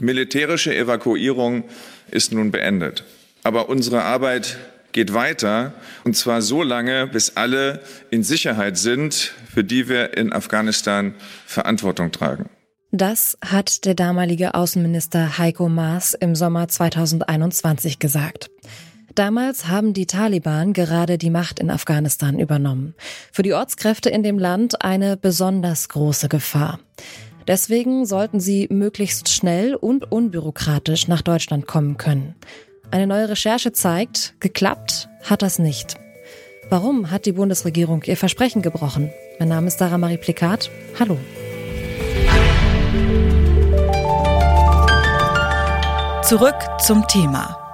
Die militärische Evakuierung ist nun beendet. Aber unsere Arbeit geht weiter, und zwar so lange, bis alle in Sicherheit sind, für die wir in Afghanistan Verantwortung tragen. Das hat der damalige Außenminister Heiko Maas im Sommer 2021 gesagt. Damals haben die Taliban gerade die Macht in Afghanistan übernommen. Für die Ortskräfte in dem Land eine besonders große Gefahr. Deswegen sollten sie möglichst schnell und unbürokratisch nach Deutschland kommen können. Eine neue Recherche zeigt, geklappt hat das nicht. Warum hat die Bundesregierung ihr Versprechen gebrochen? Mein Name ist Sarah Marie Plikat. Hallo. Zurück zum Thema.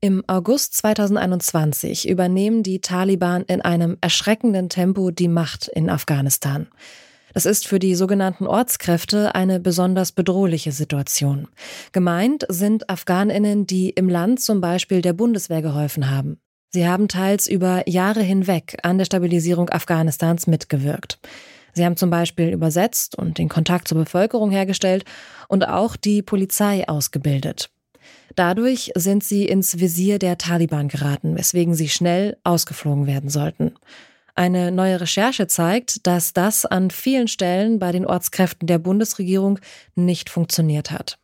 Im August 2021 übernehmen die Taliban in einem erschreckenden Tempo die Macht in Afghanistan. Das ist für die sogenannten Ortskräfte eine besonders bedrohliche Situation. Gemeint sind Afghaninnen, die im Land zum Beispiel der Bundeswehr geholfen haben. Sie haben teils über Jahre hinweg an der Stabilisierung Afghanistans mitgewirkt. Sie haben zum Beispiel übersetzt und den Kontakt zur Bevölkerung hergestellt und auch die Polizei ausgebildet. Dadurch sind sie ins Visier der Taliban geraten, weswegen sie schnell ausgeflogen werden sollten. Eine neue Recherche zeigt, dass das an vielen Stellen bei den Ortskräften der Bundesregierung nicht funktioniert hat.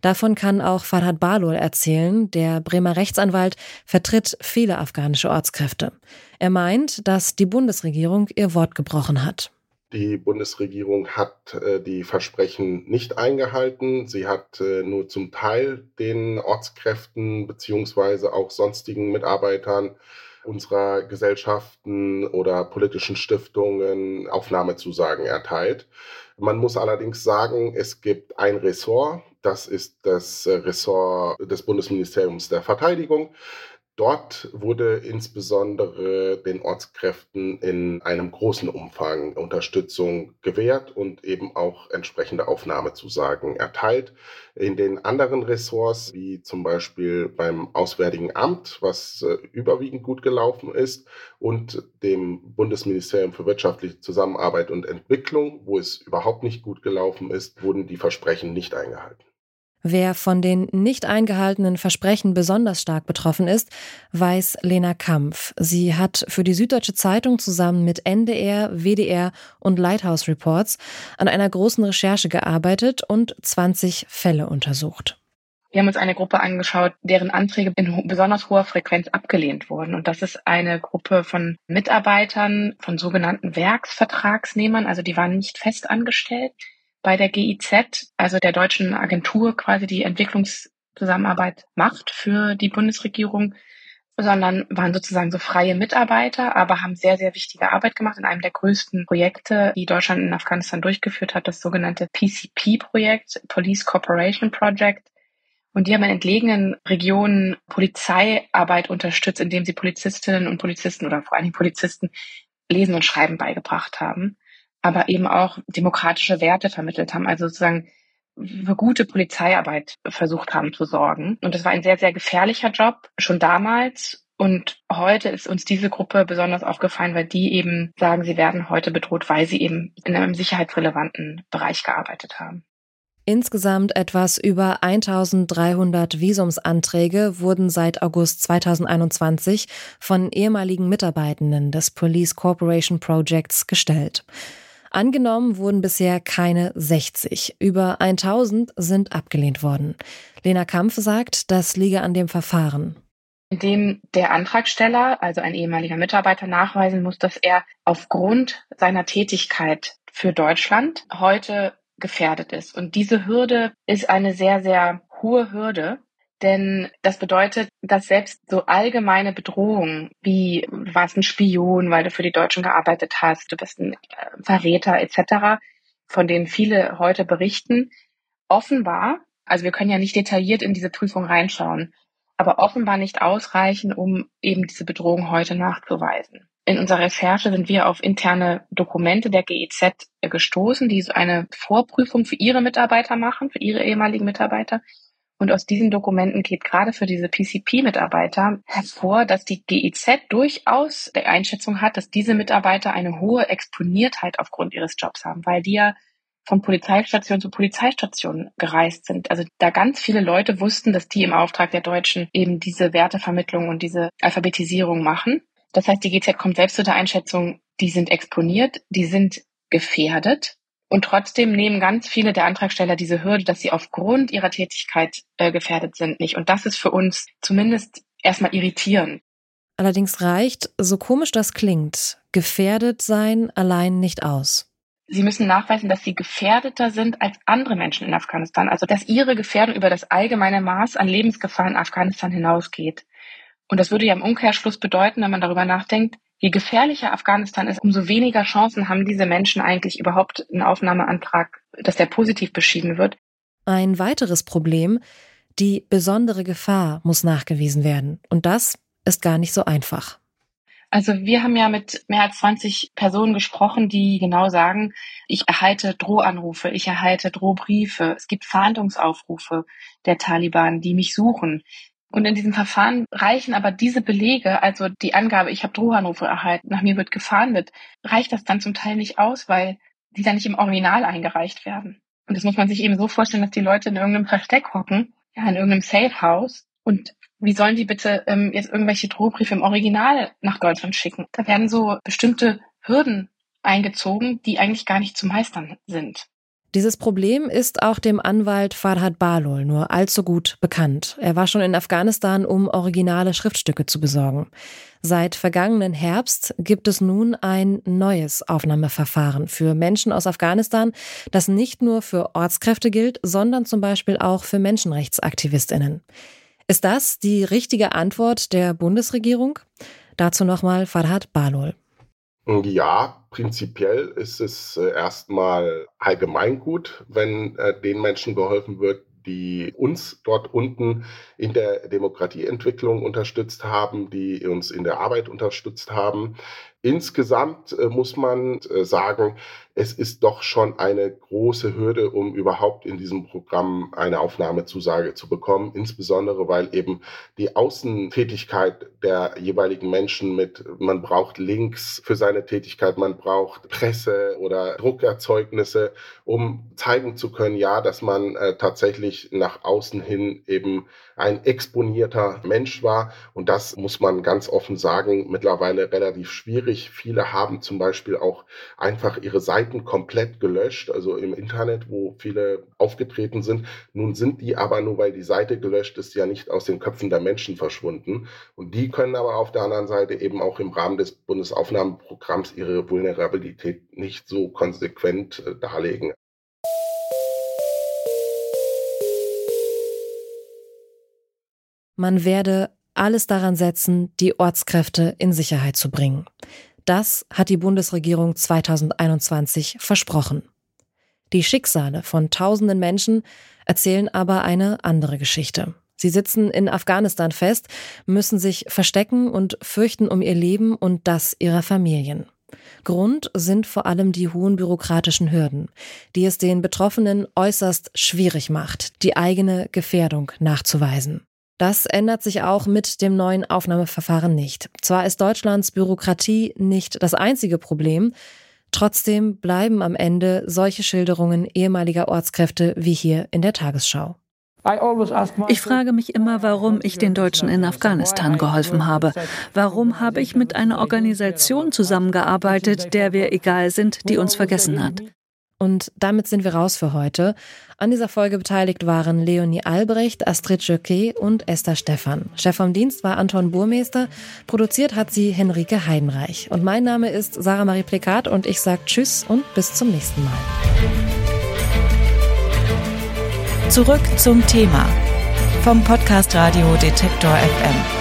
Davon kann auch Farhad Balul erzählen. Der Bremer Rechtsanwalt vertritt viele afghanische Ortskräfte. Er meint, dass die Bundesregierung ihr Wort gebrochen hat. Die Bundesregierung hat äh, die Versprechen nicht eingehalten. Sie hat äh, nur zum Teil den Ortskräften beziehungsweise auch sonstigen Mitarbeitern unserer Gesellschaften oder politischen Stiftungen Aufnahmezusagen erteilt. Man muss allerdings sagen, es gibt ein Ressort, das ist das Ressort des Bundesministeriums der Verteidigung. Dort wurde insbesondere den Ortskräften in einem großen Umfang Unterstützung gewährt und eben auch entsprechende Aufnahmezusagen erteilt. In den anderen Ressorts, wie zum Beispiel beim Auswärtigen Amt, was äh, überwiegend gut gelaufen ist, und dem Bundesministerium für wirtschaftliche Zusammenarbeit und Entwicklung, wo es überhaupt nicht gut gelaufen ist, wurden die Versprechen nicht eingehalten. Wer von den nicht eingehaltenen Versprechen besonders stark betroffen ist, weiß Lena Kampf. Sie hat für die Süddeutsche Zeitung zusammen mit NDR, WDR und Lighthouse Reports an einer großen Recherche gearbeitet und 20 Fälle untersucht. Wir haben uns eine Gruppe angeschaut, deren Anträge in besonders hoher Frequenz abgelehnt wurden. Und das ist eine Gruppe von Mitarbeitern, von sogenannten Werksvertragsnehmern. Also die waren nicht fest angestellt bei der GIZ, also der deutschen Agentur quasi die Entwicklungszusammenarbeit macht für die Bundesregierung, sondern waren sozusagen so freie Mitarbeiter, aber haben sehr, sehr wichtige Arbeit gemacht in einem der größten Projekte, die Deutschland in Afghanistan durchgeführt hat, das sogenannte PCP-Projekt, Police Cooperation Project. Und die haben in entlegenen Regionen Polizeiarbeit unterstützt, indem sie Polizistinnen und Polizisten oder vor allen Dingen Polizisten Lesen und Schreiben beigebracht haben aber eben auch demokratische Werte vermittelt haben, also sozusagen für gute Polizeiarbeit versucht haben zu sorgen. Und das war ein sehr, sehr gefährlicher Job, schon damals. Und heute ist uns diese Gruppe besonders aufgefallen, weil die eben sagen, sie werden heute bedroht, weil sie eben in einem sicherheitsrelevanten Bereich gearbeitet haben. Insgesamt etwas über 1300 Visumsanträge wurden seit August 2021 von ehemaligen Mitarbeitenden des Police Corporation Projects gestellt. Angenommen wurden bisher keine 60. Über 1000 sind abgelehnt worden. Lena Kampf sagt, das liege an dem Verfahren. Indem der Antragsteller, also ein ehemaliger Mitarbeiter, nachweisen muss, dass er aufgrund seiner Tätigkeit für Deutschland heute gefährdet ist. Und diese Hürde ist eine sehr, sehr hohe Hürde, denn das bedeutet, dass selbst so allgemeine Bedrohungen wie du warst ein Spion, weil du für die Deutschen gearbeitet hast, du bist ein äh, Verräter etc., von denen viele heute berichten, offenbar, also wir können ja nicht detailliert in diese Prüfung reinschauen, aber offenbar nicht ausreichen, um eben diese Bedrohung heute nachzuweisen. In unserer Recherche sind wir auf interne Dokumente der GEZ gestoßen, die so eine Vorprüfung für ihre Mitarbeiter machen, für ihre ehemaligen Mitarbeiter Und aus diesen Dokumenten geht gerade für diese PCP-Mitarbeiter hervor, dass die GIZ durchaus der Einschätzung hat, dass diese Mitarbeiter eine hohe Exponiertheit aufgrund ihres Jobs haben, weil die ja von Polizeistation zu Polizeistation gereist sind. Also da ganz viele Leute wussten, dass die im Auftrag der Deutschen eben diese Wertevermittlung und diese Alphabetisierung machen. Das heißt, die GZ kommt selbst zu der Einschätzung, die sind exponiert, die sind gefährdet. Und trotzdem nehmen ganz viele der Antragsteller diese Hürde, dass sie aufgrund ihrer Tätigkeit äh, gefährdet sind, nicht. Und das ist für uns zumindest erstmal irritierend. Allerdings reicht, so komisch das klingt, gefährdet sein allein nicht aus. Sie müssen nachweisen, dass sie gefährdeter sind als andere Menschen in Afghanistan, also dass ihre Gefährdung über das allgemeine Maß an Lebensgefahr in Afghanistan hinausgeht. Und das würde ja im Umkehrschluss bedeuten, wenn man darüber nachdenkt, je gefährlicher Afghanistan ist, umso weniger Chancen haben diese Menschen eigentlich überhaupt einen Aufnahmeantrag, dass der positiv beschieden wird. Ein weiteres Problem, die besondere Gefahr muss nachgewiesen werden. Und das ist gar nicht so einfach. Also wir haben ja mit mehr als 20 Personen gesprochen, die genau sagen, ich erhalte Drohanrufe, ich erhalte Drohbriefe, es gibt Fahndungsaufrufe der Taliban, die mich suchen. Und in diesem Verfahren reichen aber diese Belege, also die Angabe, ich habe Drohanrufe erhalten, nach mir wird gefahndet, reicht das dann zum Teil nicht aus, weil die dann nicht im Original eingereicht werden. Und das muss man sich eben so vorstellen, dass die Leute in irgendeinem Versteck hocken, ja, in irgendeinem Safe House und wie sollen die bitte ähm, jetzt irgendwelche Drohbriefe im Original nach Deutschland schicken? Da werden so bestimmte Hürden eingezogen, die eigentlich gar nicht zu meistern sind. Dieses Problem ist auch dem Anwalt Farhad Balol nur allzu gut bekannt. Er war schon in Afghanistan, um originale Schriftstücke zu besorgen. Seit vergangenen Herbst gibt es nun ein neues Aufnahmeverfahren für Menschen aus Afghanistan, das nicht nur für Ortskräfte gilt, sondern zum Beispiel auch für Menschenrechtsaktivistinnen. Ist das die richtige Antwort der Bundesregierung? Dazu nochmal Farhad Balol. Ja, prinzipiell ist es äh, erstmal allgemeingut, wenn äh, den Menschen geholfen wird, die uns dort unten in der Demokratieentwicklung unterstützt haben, die uns in der Arbeit unterstützt haben. Insgesamt äh, muss man äh, sagen, es ist doch schon eine große Hürde, um überhaupt in diesem Programm eine Aufnahmezusage zu bekommen, insbesondere weil eben die Außentätigkeit der jeweiligen Menschen mit, man braucht Links für seine Tätigkeit, man braucht Presse oder Druckerzeugnisse, um zeigen zu können, ja, dass man äh, tatsächlich nach außen hin eben ein exponierter Mensch war. Und das muss man ganz offen sagen, mittlerweile relativ schwierig. Viele haben zum Beispiel auch einfach ihre Seiten komplett gelöscht, also im Internet, wo viele aufgetreten sind. Nun sind die aber nur, weil die Seite gelöscht ist, ja nicht aus den Köpfen der Menschen verschwunden. Und die können aber auf der anderen Seite eben auch im Rahmen des Bundesaufnahmeprogramms ihre Vulnerabilität nicht so konsequent äh, darlegen. Man werde alles daran setzen, die Ortskräfte in Sicherheit zu bringen. Das hat die Bundesregierung 2021 versprochen. Die Schicksale von tausenden Menschen erzählen aber eine andere Geschichte. Sie sitzen in Afghanistan fest, müssen sich verstecken und fürchten um ihr Leben und das ihrer Familien. Grund sind vor allem die hohen bürokratischen Hürden, die es den Betroffenen äußerst schwierig macht, die eigene Gefährdung nachzuweisen. Das ändert sich auch mit dem neuen Aufnahmeverfahren nicht. Zwar ist Deutschlands Bürokratie nicht das einzige Problem, trotzdem bleiben am Ende solche Schilderungen ehemaliger Ortskräfte wie hier in der Tagesschau. Ich frage mich immer, warum ich den Deutschen in Afghanistan geholfen habe. Warum habe ich mit einer Organisation zusammengearbeitet, der wir egal sind, die uns vergessen hat? Und damit sind wir raus für heute. An dieser Folge beteiligt waren Leonie Albrecht, Astrid Jöcke und Esther Stephan. Chef vom Dienst war Anton Burmeister. Produziert hat sie Henrike Heidenreich. Und mein Name ist Sarah Marie Plekat und ich sage Tschüss und bis zum nächsten Mal. Zurück zum Thema vom Podcast Radio Detektor FM.